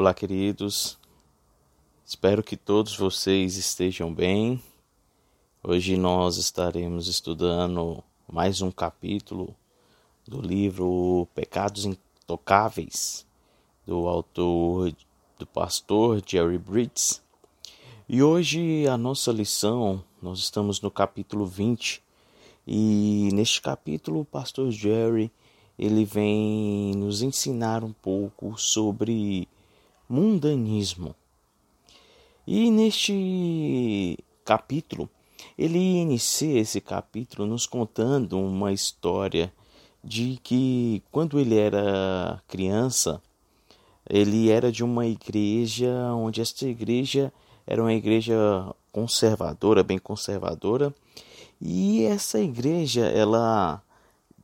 Olá, queridos. Espero que todos vocês estejam bem. Hoje nós estaremos estudando mais um capítulo do livro Pecados Intocáveis, do autor, do pastor Jerry Bridges. E hoje a nossa lição, nós estamos no capítulo 20, e neste capítulo o pastor Jerry ele vem nos ensinar um pouco sobre mundanismo. E neste capítulo, ele inicia esse capítulo nos contando uma história de que quando ele era criança, ele era de uma igreja onde esta igreja era uma igreja conservadora, bem conservadora, e essa igreja ela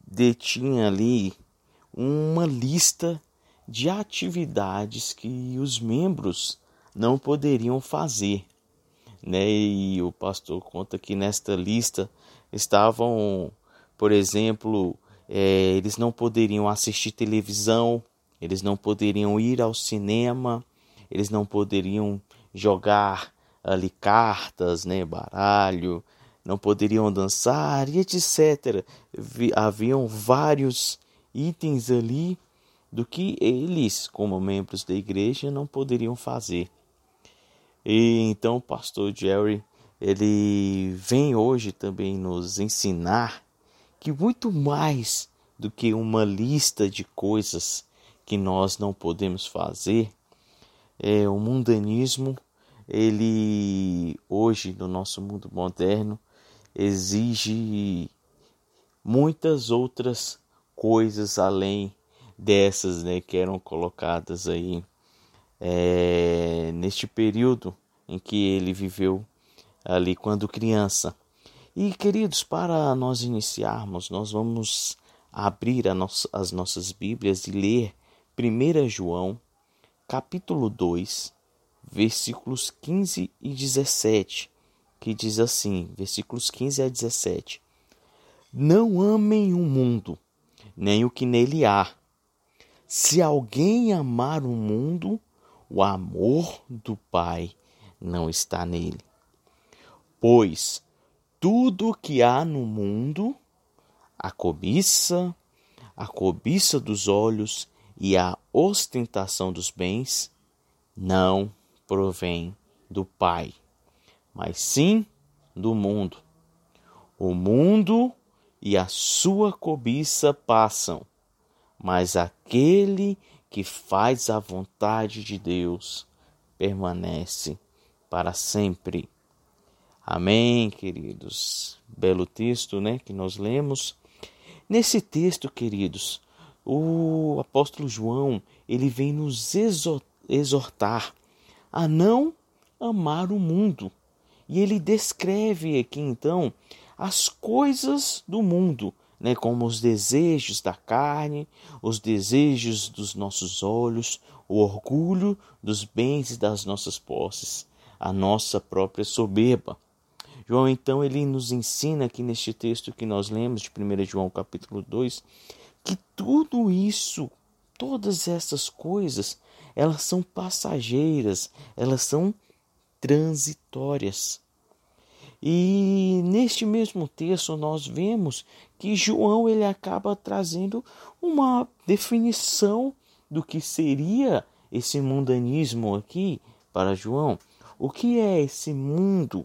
detinha ali uma lista de atividades que os membros não poderiam fazer. Né? E o pastor conta que nesta lista estavam, por exemplo, é, eles não poderiam assistir televisão, eles não poderiam ir ao cinema, eles não poderiam jogar ali cartas, né, baralho, não poderiam dançar e etc. Haviam vários itens ali do que eles, como membros da igreja, não poderiam fazer. E então o pastor Jerry, ele vem hoje também nos ensinar que muito mais do que uma lista de coisas que nós não podemos fazer, é o mundanismo, ele hoje no nosso mundo moderno exige muitas outras coisas além dessas né, que eram colocadas aí é, neste período em que ele viveu ali quando criança. E queridos, para nós iniciarmos, nós vamos abrir nossa, as nossas Bíblias e ler 1 João, capítulo 2, versículos 15 e 17, que diz assim, versículos 15 a 17: Não amem o mundo, nem o que nele há. Se alguém amar o mundo, o amor do Pai não está nele. Pois tudo o que há no mundo, a cobiça, a cobiça dos olhos e a ostentação dos bens, não provém do Pai, mas sim do mundo. O mundo e a sua cobiça passam, mas aquele que faz a vontade de Deus permanece para sempre. Amém, queridos. Belo texto, né, que nós lemos. Nesse texto, queridos, o apóstolo João, ele vem nos exortar a não amar o mundo. E ele descreve aqui então as coisas do mundo, né, como os desejos da carne, os desejos dos nossos olhos, o orgulho dos bens e das nossas posses, a nossa própria soberba. João então ele nos ensina aqui neste texto que nós lemos de 1 João capítulo 2, que tudo isso, todas essas coisas, elas são passageiras, elas são transitórias. E neste mesmo texto nós vemos que João ele acaba trazendo uma definição do que seria esse mundanismo aqui para João. O que é esse mundo?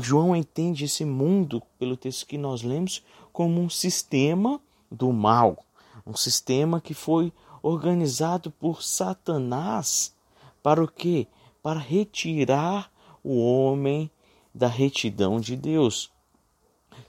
João entende esse mundo, pelo texto que nós lemos, como um sistema do mal, um sistema que foi organizado por Satanás para o quê? Para retirar o homem da retidão de Deus.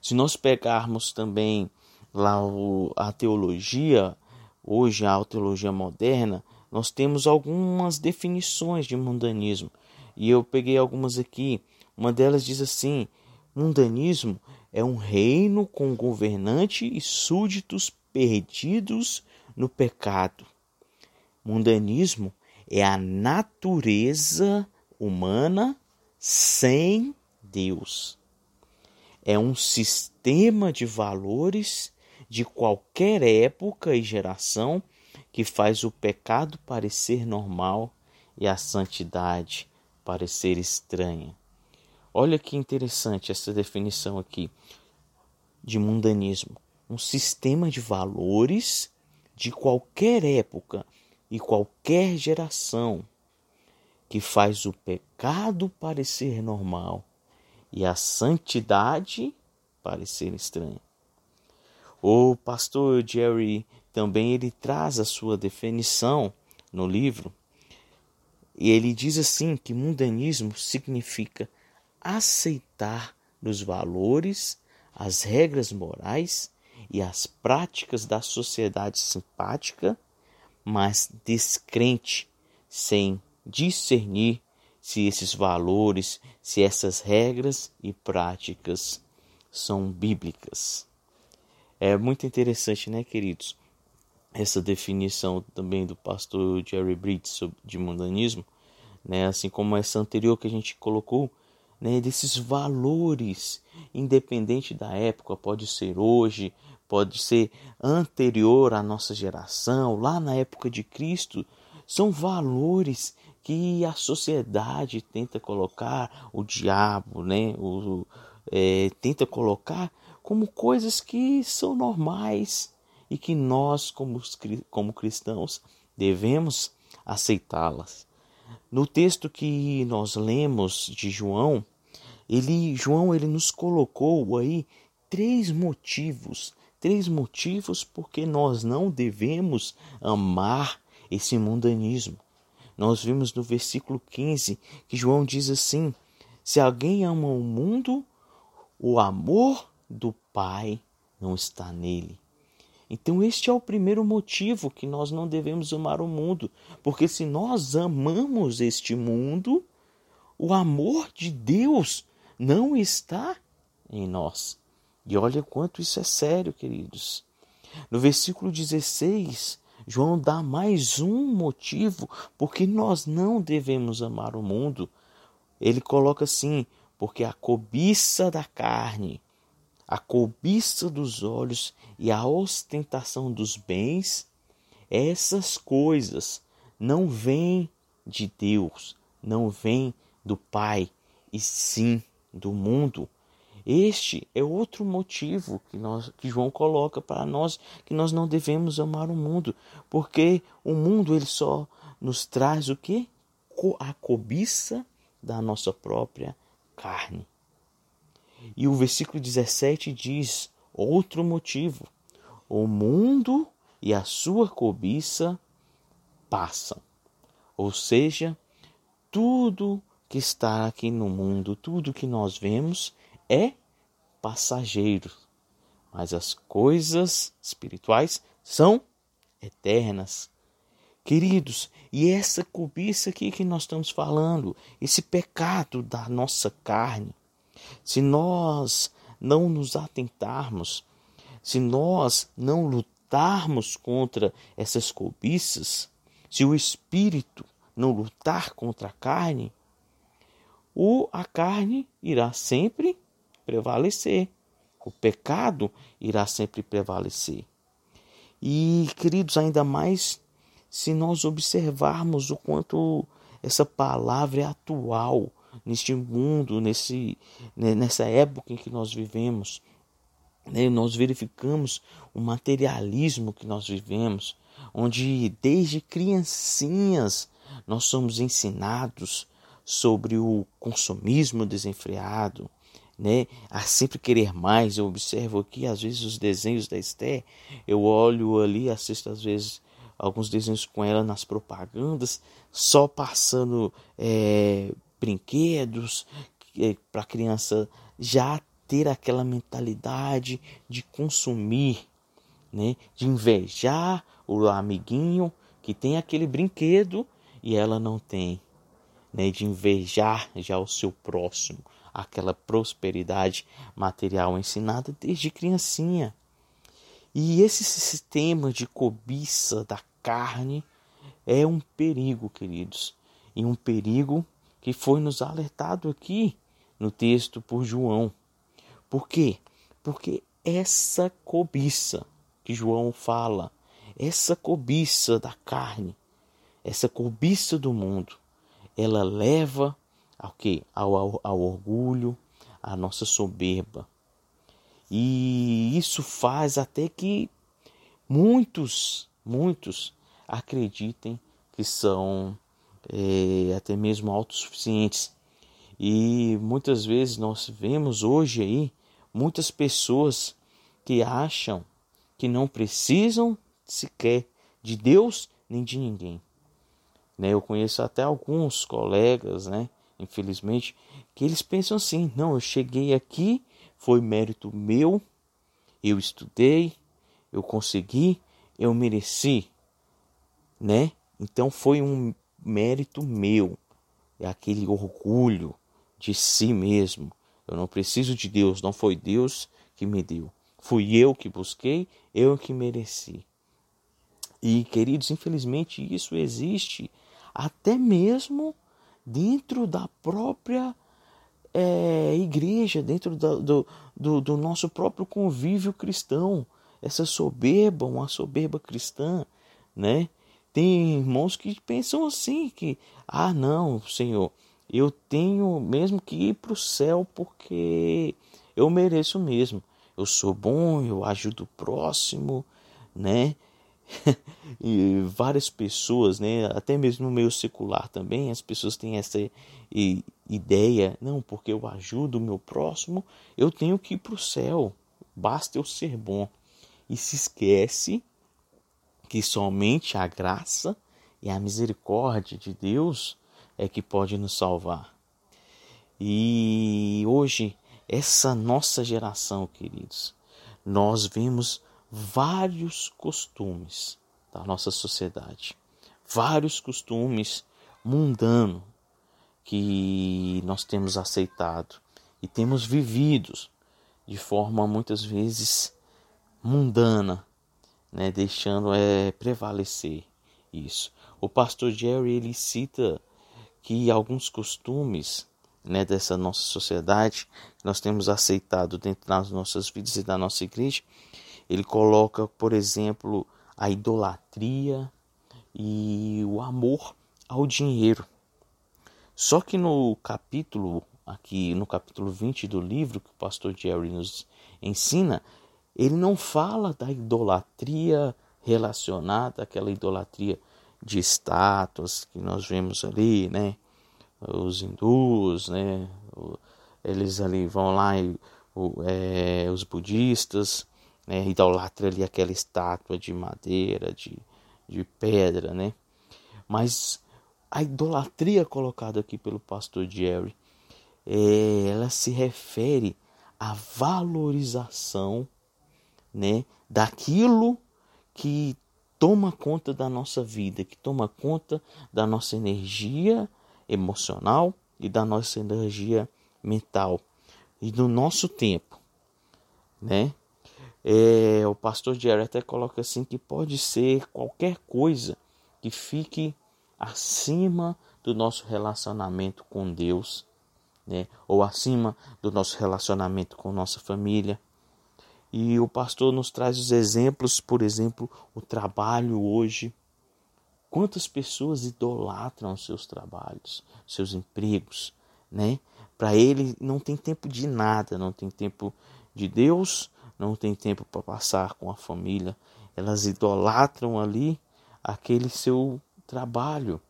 Se nós pegarmos também lá o, a teologia, hoje a teologia moderna, nós temos algumas definições de mundanismo. E eu peguei algumas aqui. Uma delas diz assim: mundanismo é um reino com governante e súditos perdidos no pecado. Mundanismo é a natureza humana sem Deus. É um sistema de valores de qualquer época e geração que faz o pecado parecer normal e a santidade parecer estranha. Olha que interessante essa definição aqui de mundanismo. Um sistema de valores de qualquer época e qualquer geração que faz o pecado parecer normal e a santidade parecer estranha. O pastor Jerry também ele traz a sua definição no livro e ele diz assim que mundanismo significa aceitar os valores, as regras morais e as práticas da sociedade simpática, mas descrente, sem discernir se esses valores, se essas regras e práticas são bíblicas. É muito interessante, né, queridos? Essa definição também do pastor Jerry Bridges de mundanismo, né, assim como essa anterior que a gente colocou, né, desses valores, independente da época, pode ser hoje, pode ser anterior à nossa geração, lá na época de Cristo, são valores que a sociedade tenta colocar, o diabo, né, o, é, tenta colocar como coisas que são normais e que nós, como, como cristãos, devemos aceitá-las. No texto que nós lemos de João, ele, João ele nos colocou aí três motivos, três motivos porque nós não devemos amar esse mundanismo. Nós vimos no versículo 15 que João diz assim: Se alguém ama o mundo, o amor do Pai não está nele. Então, este é o primeiro motivo que nós não devemos amar o mundo, porque se nós amamos este mundo, o amor de Deus não está em nós. E olha quanto isso é sério, queridos. No versículo 16, João dá mais um motivo porque nós não devemos amar o mundo. Ele coloca assim: porque a cobiça da carne a cobiça dos olhos e a ostentação dos bens, essas coisas não vêm de Deus, não vêm do Pai, e sim do mundo. Este é outro motivo que, nós, que João coloca para nós que nós não devemos amar o mundo, porque o mundo ele só nos traz o que? A cobiça da nossa própria carne. E o versículo 17 diz: outro motivo: o mundo e a sua cobiça passam. Ou seja, tudo que está aqui no mundo, tudo que nós vemos é passageiro, mas as coisas espirituais são eternas. Queridos, e essa cobiça aqui que nós estamos falando, esse pecado da nossa carne, se nós não nos atentarmos, se nós não lutarmos contra essas cobiças, se o espírito não lutar contra a carne, o, a carne irá sempre prevalecer. O pecado irá sempre prevalecer. E, queridos, ainda mais se nós observarmos o quanto essa palavra é atual neste mundo, nesse, né, nessa época em que nós vivemos. Né, nós verificamos o materialismo que nós vivemos, onde desde criancinhas nós somos ensinados sobre o consumismo desenfreado, né? A sempre querer mais. Eu observo aqui, às vezes, os desenhos da Esther, eu olho ali, assisto às vezes alguns desenhos com ela nas propagandas, só passando é, brinquedos é, para a criança já ter aquela mentalidade de consumir, né? de invejar o amiguinho que tem aquele brinquedo e ela não tem, né? de invejar já o seu próximo, aquela prosperidade material ensinada desde criancinha. E esse sistema de cobiça da carne é um perigo, queridos, e um perigo que foi nos alertado aqui no texto por João. Por quê? Porque essa cobiça que João fala, essa cobiça da carne, essa cobiça do mundo, ela leva ao que? Ao, ao, ao orgulho, à nossa soberba. E isso faz até que muitos, muitos acreditem que são é, até mesmo autossuficientes. E muitas vezes nós vemos hoje aí muitas pessoas que acham que não precisam sequer de Deus nem de ninguém. Né? Eu conheço até alguns colegas, né? Infelizmente, que eles pensam assim: não, eu cheguei aqui, foi mérito meu, eu estudei, eu consegui, eu mereci, né? Então foi um mérito meu, é aquele orgulho de si mesmo. Eu não preciso de Deus, não foi Deus que me deu. Fui eu que busquei, eu que mereci. E, queridos, infelizmente isso existe até mesmo dentro da própria é, igreja, dentro do, do, do nosso próprio convívio cristão. Essa soberba, uma soberba cristã, né? Tem irmãos que pensam assim, que, ah, não, Senhor, eu tenho mesmo que ir para o céu porque eu mereço mesmo. Eu sou bom, eu ajudo o próximo, né? e várias pessoas, né, até mesmo no meio secular também, as pessoas têm essa ideia, não, porque eu ajudo o meu próximo, eu tenho que ir para o céu, basta eu ser bom. E se esquece que somente a graça e a misericórdia de Deus é que pode nos salvar. E hoje, essa nossa geração, queridos, nós vemos vários costumes da nossa sociedade, vários costumes mundanos que nós temos aceitado e temos vivido de forma muitas vezes mundana, né, deixando é, prevalecer isso. O pastor Jerry ele cita que alguns costumes né, dessa nossa sociedade que nós temos aceitado dentro das nossas vidas e da nossa igreja ele coloca, por exemplo, a idolatria e o amor ao dinheiro. Só que no capítulo, aqui no capítulo 20 do livro que o pastor Jerry nos ensina, ele não fala da idolatria relacionada àquela idolatria de estátuas que nós vemos ali, né? Os hindus, né? Eles ali vão lá e é, os budistas né? Idolatra ali aquela estátua de madeira, de, de pedra, né? Mas a idolatria colocada aqui pelo pastor Jerry, é, ela se refere à valorização, né? Daquilo que toma conta da nossa vida, que toma conta da nossa energia emocional e da nossa energia mental e do nosso tempo, né? É, o pastor Jerry até coloca assim que pode ser qualquer coisa que fique acima do nosso relacionamento com Deus, né? ou acima do nosso relacionamento com nossa família. E o pastor nos traz os exemplos, por exemplo, o trabalho hoje. Quantas pessoas idolatram seus trabalhos, seus empregos, né? Para ele não tem tempo de nada, não tem tempo de Deus, não tem tempo para passar com a família, elas idolatram ali aquele seu trabalho.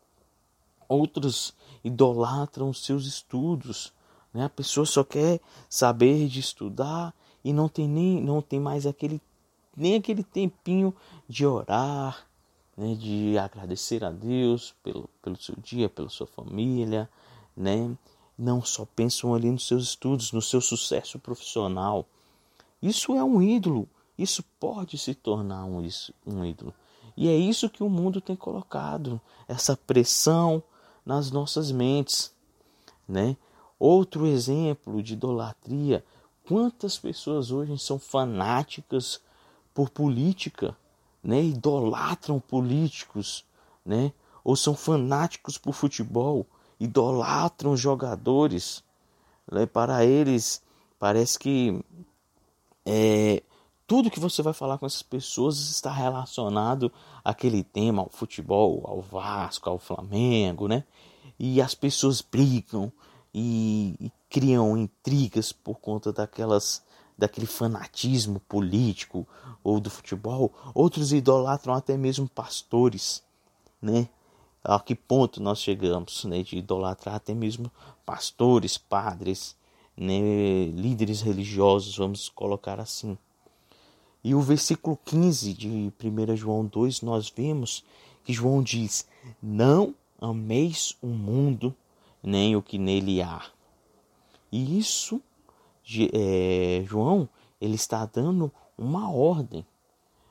Outros idolatram seus estudos. Né? A pessoa só quer saber de estudar e não tem nem não tem mais aquele nem aquele tempinho de orar, né? de agradecer a Deus pelo, pelo seu dia, pela sua família, né? Não só pensam ali nos seus estudos, no seu sucesso profissional. Isso é um ídolo. Isso pode se tornar um, um ídolo. E é isso que o mundo tem colocado, essa pressão nas nossas mentes, né? Outro exemplo de idolatria, quantas pessoas hoje são fanáticas por política, né? Idolatram políticos, né? Ou são fanáticos por futebol, idolatram jogadores, né? Para eles parece que é, tudo que você vai falar com essas pessoas está relacionado àquele tema, ao futebol, ao Vasco, ao Flamengo, né? E as pessoas brigam e, e criam intrigas por conta daquelas daquele fanatismo político ou do futebol. Outros idolatram até mesmo pastores, né? A que ponto nós chegamos, né, de idolatrar até mesmo pastores, padres, né, líderes religiosos, vamos colocar assim. E o versículo 15 de 1 João 2, nós vemos que João diz: Não ameis o mundo, nem o que nele há. E isso, é, João, ele está dando uma ordem.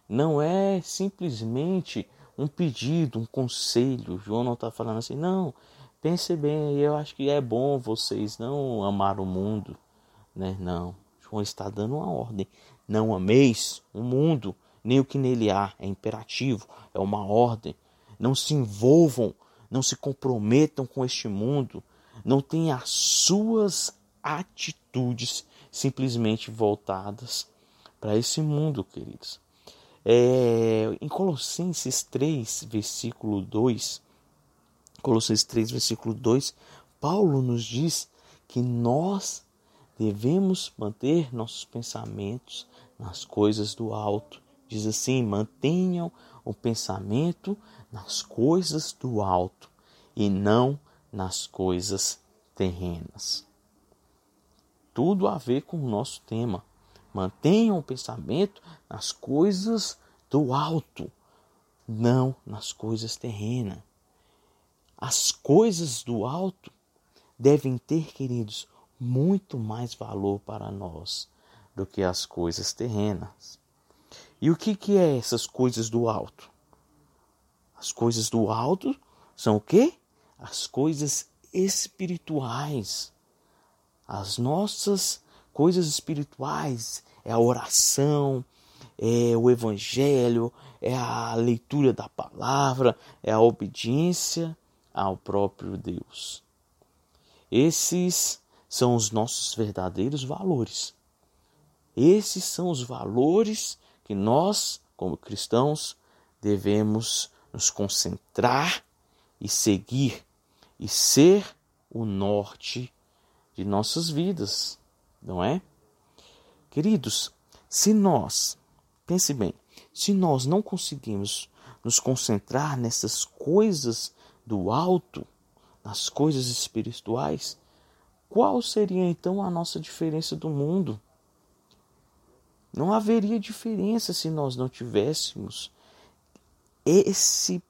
Não é simplesmente um pedido, um conselho. João não está falando assim, não, pense bem, eu acho que é bom vocês não amar o mundo. Né? Não, João está dando uma ordem. Não ameis o mundo, nem o que nele há. É imperativo, é uma ordem. Não se envolvam, não se comprometam com este mundo. Não tenham as suas atitudes simplesmente voltadas para esse mundo, queridos. É, em Colossenses 3, versículo 2, Colossenses 3, versículo 2, Paulo nos diz que nós devemos manter nossos pensamentos nas coisas do alto. Diz assim: mantenham o pensamento nas coisas do alto e não nas coisas terrenas. Tudo a ver com o nosso tema. Mantenham o pensamento nas coisas do alto, não nas coisas terrenas. As coisas do alto devem ter, queridos, muito mais valor para nós do que as coisas terrenas. E o que, que é essas coisas do alto? As coisas do alto são o quê? As coisas espirituais. As nossas coisas espirituais, é a oração, é o evangelho, é a leitura da palavra, é a obediência ao próprio Deus. Esses são os nossos verdadeiros valores. Esses são os valores que nós, como cristãos, devemos nos concentrar e seguir e ser o norte de nossas vidas não é? Queridos, se nós, pense bem, se nós não conseguimos nos concentrar nessas coisas do alto, nas coisas espirituais, qual seria então a nossa diferença do mundo? Não haveria diferença se nós não tivéssemos esse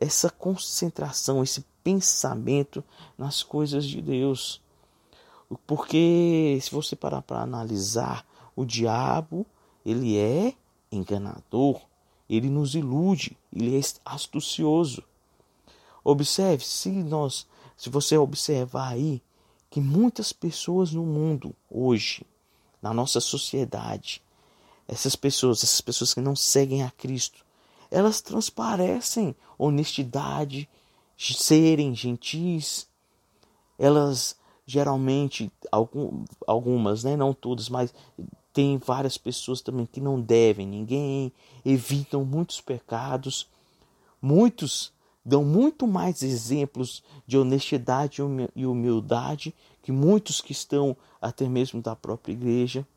essa concentração, esse pensamento nas coisas de Deus. Porque se você parar para analisar, o diabo, ele é enganador, ele nos ilude, ele é astucioso. Observe, se nós, se você observar aí que muitas pessoas no mundo hoje, na nossa sociedade, essas pessoas, essas pessoas que não seguem a Cristo, elas transparecem honestidade, serem gentis, elas geralmente algum, algumas, né, não todas, mas tem várias pessoas também que não devem ninguém, evitam muitos pecados. Muitos dão muito mais exemplos de honestidade e humildade que muitos que estão até mesmo da própria igreja.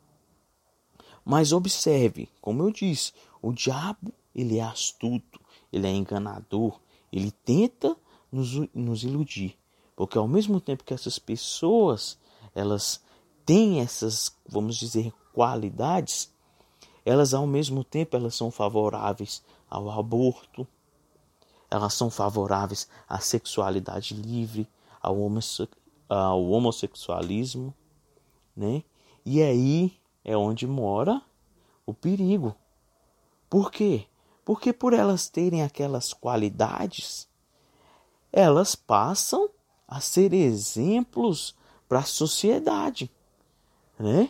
Mas observe, como eu disse, o diabo ele é astuto, ele é enganador, ele tenta nos, nos iludir. Porque ao mesmo tempo que essas pessoas, elas têm essas, vamos dizer, qualidades, elas ao mesmo tempo elas são favoráveis ao aborto, elas são favoráveis à sexualidade livre, ao, homosse ao homossexualismo, né? E aí é onde mora o perigo. Por quê? Porque por elas terem aquelas qualidades, elas passam a ser exemplos para a sociedade, né?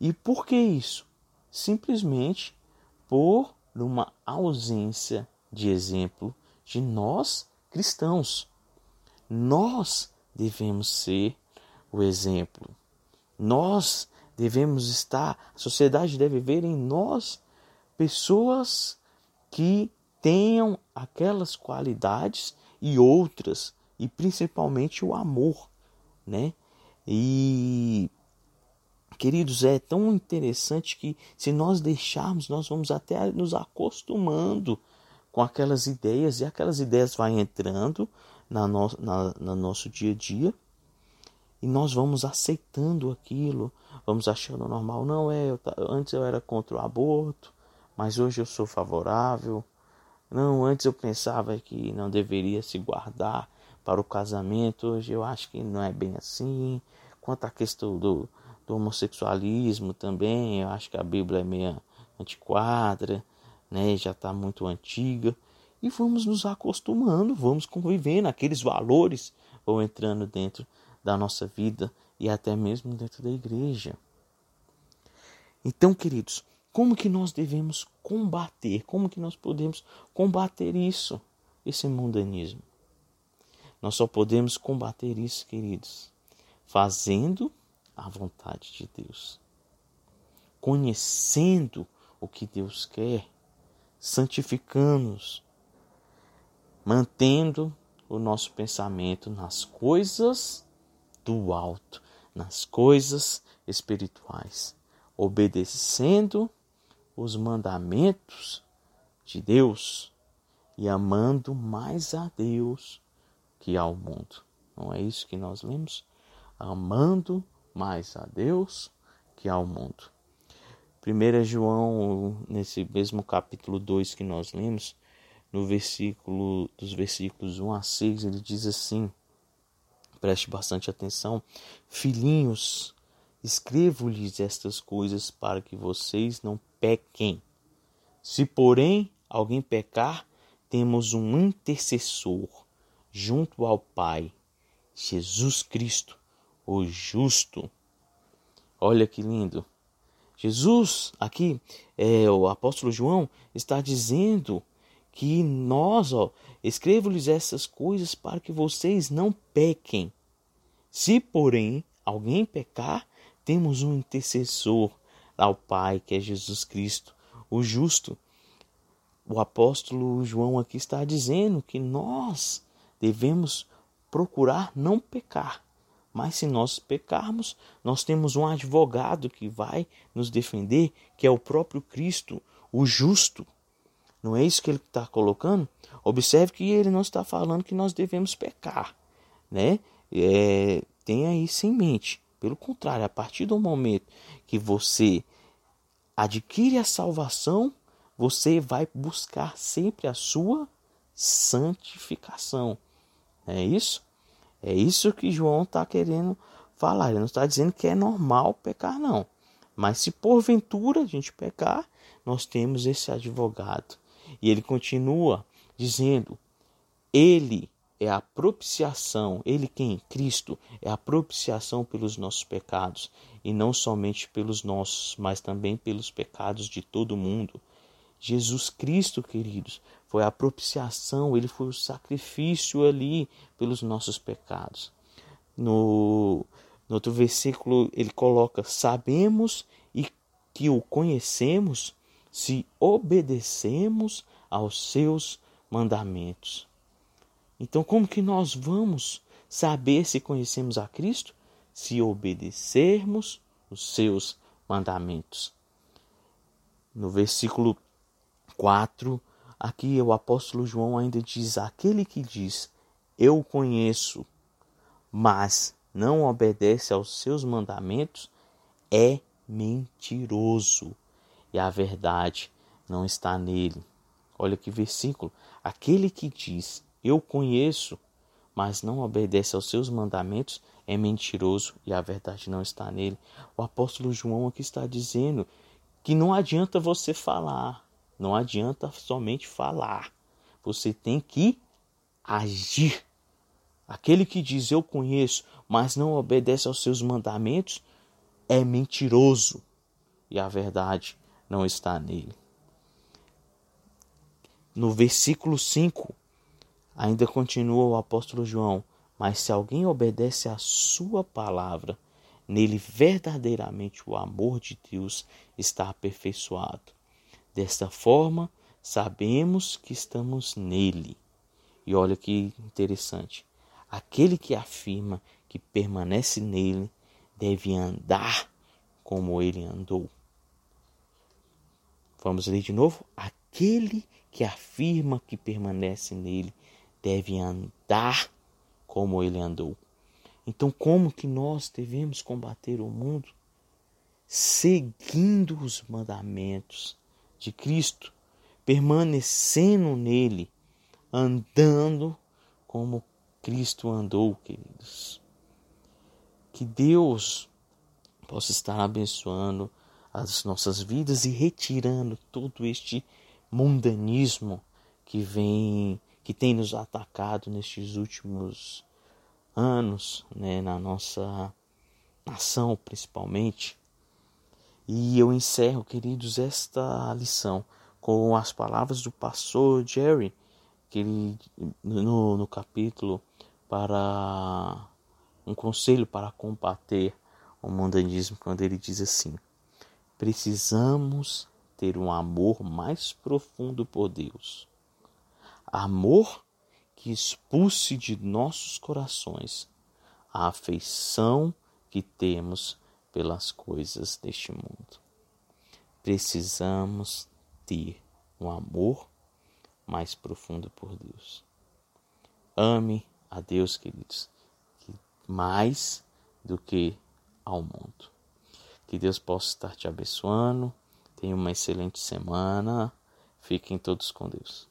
E por que isso? Simplesmente por uma ausência de exemplo de nós cristãos. Nós devemos ser o exemplo. Nós devemos estar, a sociedade deve ver em nós pessoas que tenham aquelas qualidades e outras, e principalmente o amor, né? E queridos, é tão interessante que se nós deixarmos, nós vamos até nos acostumando com aquelas ideias e aquelas ideias vão entrando na no, na, no nosso dia a dia e nós vamos aceitando aquilo, vamos achando normal. Não é, eu, antes eu era contra o aborto, mas hoje eu sou favorável. Não, antes eu pensava que não deveria se guardar para o casamento, hoje eu acho que não é bem assim. Quanto à questão do, do homossexualismo também, eu acho que a Bíblia é meio antiquada, né? já está muito antiga. E vamos nos acostumando, vamos convivendo, aqueles valores vão entrando dentro da nossa vida e até mesmo dentro da igreja. Então, queridos, como que nós devemos combater? Como que nós podemos combater isso, esse mundanismo? Nós só podemos combater isso, queridos, fazendo a vontade de Deus, conhecendo o que Deus quer, santificando-nos, mantendo o nosso pensamento nas coisas do alto, nas coisas espirituais, obedecendo os mandamentos de Deus e amando mais a Deus que ao mundo. Não é isso que nós lemos? Amando mais a Deus que ao mundo. 1 João, nesse mesmo capítulo 2 que nós lemos, no versículo dos versículos 1 a 6, ele diz assim: Preste bastante atenção. Filhinhos, escrevo-lhes estas coisas para que vocês não pequem. Se, porém, alguém pecar, temos um intercessor junto ao Pai, Jesus Cristo, o justo. Olha que lindo. Jesus, aqui, é, o apóstolo João, está dizendo que nós, ó, escrevo-lhes essas coisas para que vocês não pequem. Se, porém, alguém pecar, temos um intercessor ao Pai, que é Jesus Cristo, o justo. O apóstolo João aqui está dizendo que nós devemos procurar não pecar. Mas se nós pecarmos, nós temos um advogado que vai nos defender, que é o próprio Cristo, o justo. Não é isso que ele está colocando? Observe que ele não está falando que nós devemos pecar, né? É, tenha isso em mente. Pelo contrário, a partir do momento que você adquire a salvação, você vai buscar sempre a sua santificação. É isso? É isso que João está querendo falar. Ele não está dizendo que é normal pecar, não. Mas se porventura a gente pecar, nós temos esse advogado e ele continua dizendo: Ele é a propiciação, ele quem? Cristo é a propiciação pelos nossos pecados, e não somente pelos nossos, mas também pelos pecados de todo mundo. Jesus Cristo, queridos, foi a propiciação, ele foi o sacrifício ali pelos nossos pecados. No, no outro versículo, ele coloca: Sabemos e que o conhecemos se obedecemos aos seus mandamentos. Então, como que nós vamos saber se conhecemos a Cristo? Se obedecermos os seus mandamentos. No versículo 4, aqui o apóstolo João ainda diz: Aquele que diz, Eu conheço, mas não obedece aos seus mandamentos, é mentiroso e a verdade não está nele. Olha que versículo. Aquele que diz, Eu conheço, mas não obedece aos seus mandamentos, é mentiroso e a verdade não está nele. O apóstolo João aqui está dizendo que não adianta você falar, não adianta somente falar. Você tem que agir. Aquele que diz eu conheço, mas não obedece aos seus mandamentos, é mentiroso e a verdade não está nele. No versículo 5, ainda continua o apóstolo João: Mas se alguém obedece à sua palavra, Nele verdadeiramente o amor de Deus está aperfeiçoado. Desta forma, sabemos que estamos nele. E olha que interessante. Aquele que afirma que permanece nele deve andar como ele andou. Vamos ler de novo? Aquele que afirma que permanece nele deve andar como ele andou. Então, como que nós devemos combater o mundo? Seguindo os mandamentos de Cristo, permanecendo nele, andando como Cristo andou, queridos. Que Deus possa estar abençoando as nossas vidas e retirando todo este mundanismo que vem, que tem nos atacado nestes últimos anos, né, na nossa nação principalmente. E eu encerro, queridos, esta lição com as palavras do pastor Jerry, que ele no, no capítulo para um conselho para combater o mundanismo, quando ele diz assim: precisamos ter um amor mais profundo por Deus. Amor que expulse de nossos corações a afeição que temos pelas coisas deste mundo. Precisamos ter um amor mais profundo por Deus. Ame a Deus, queridos, mais do que ao mundo. Que Deus possa estar te abençoando. Tenha uma excelente semana. Fiquem todos com Deus.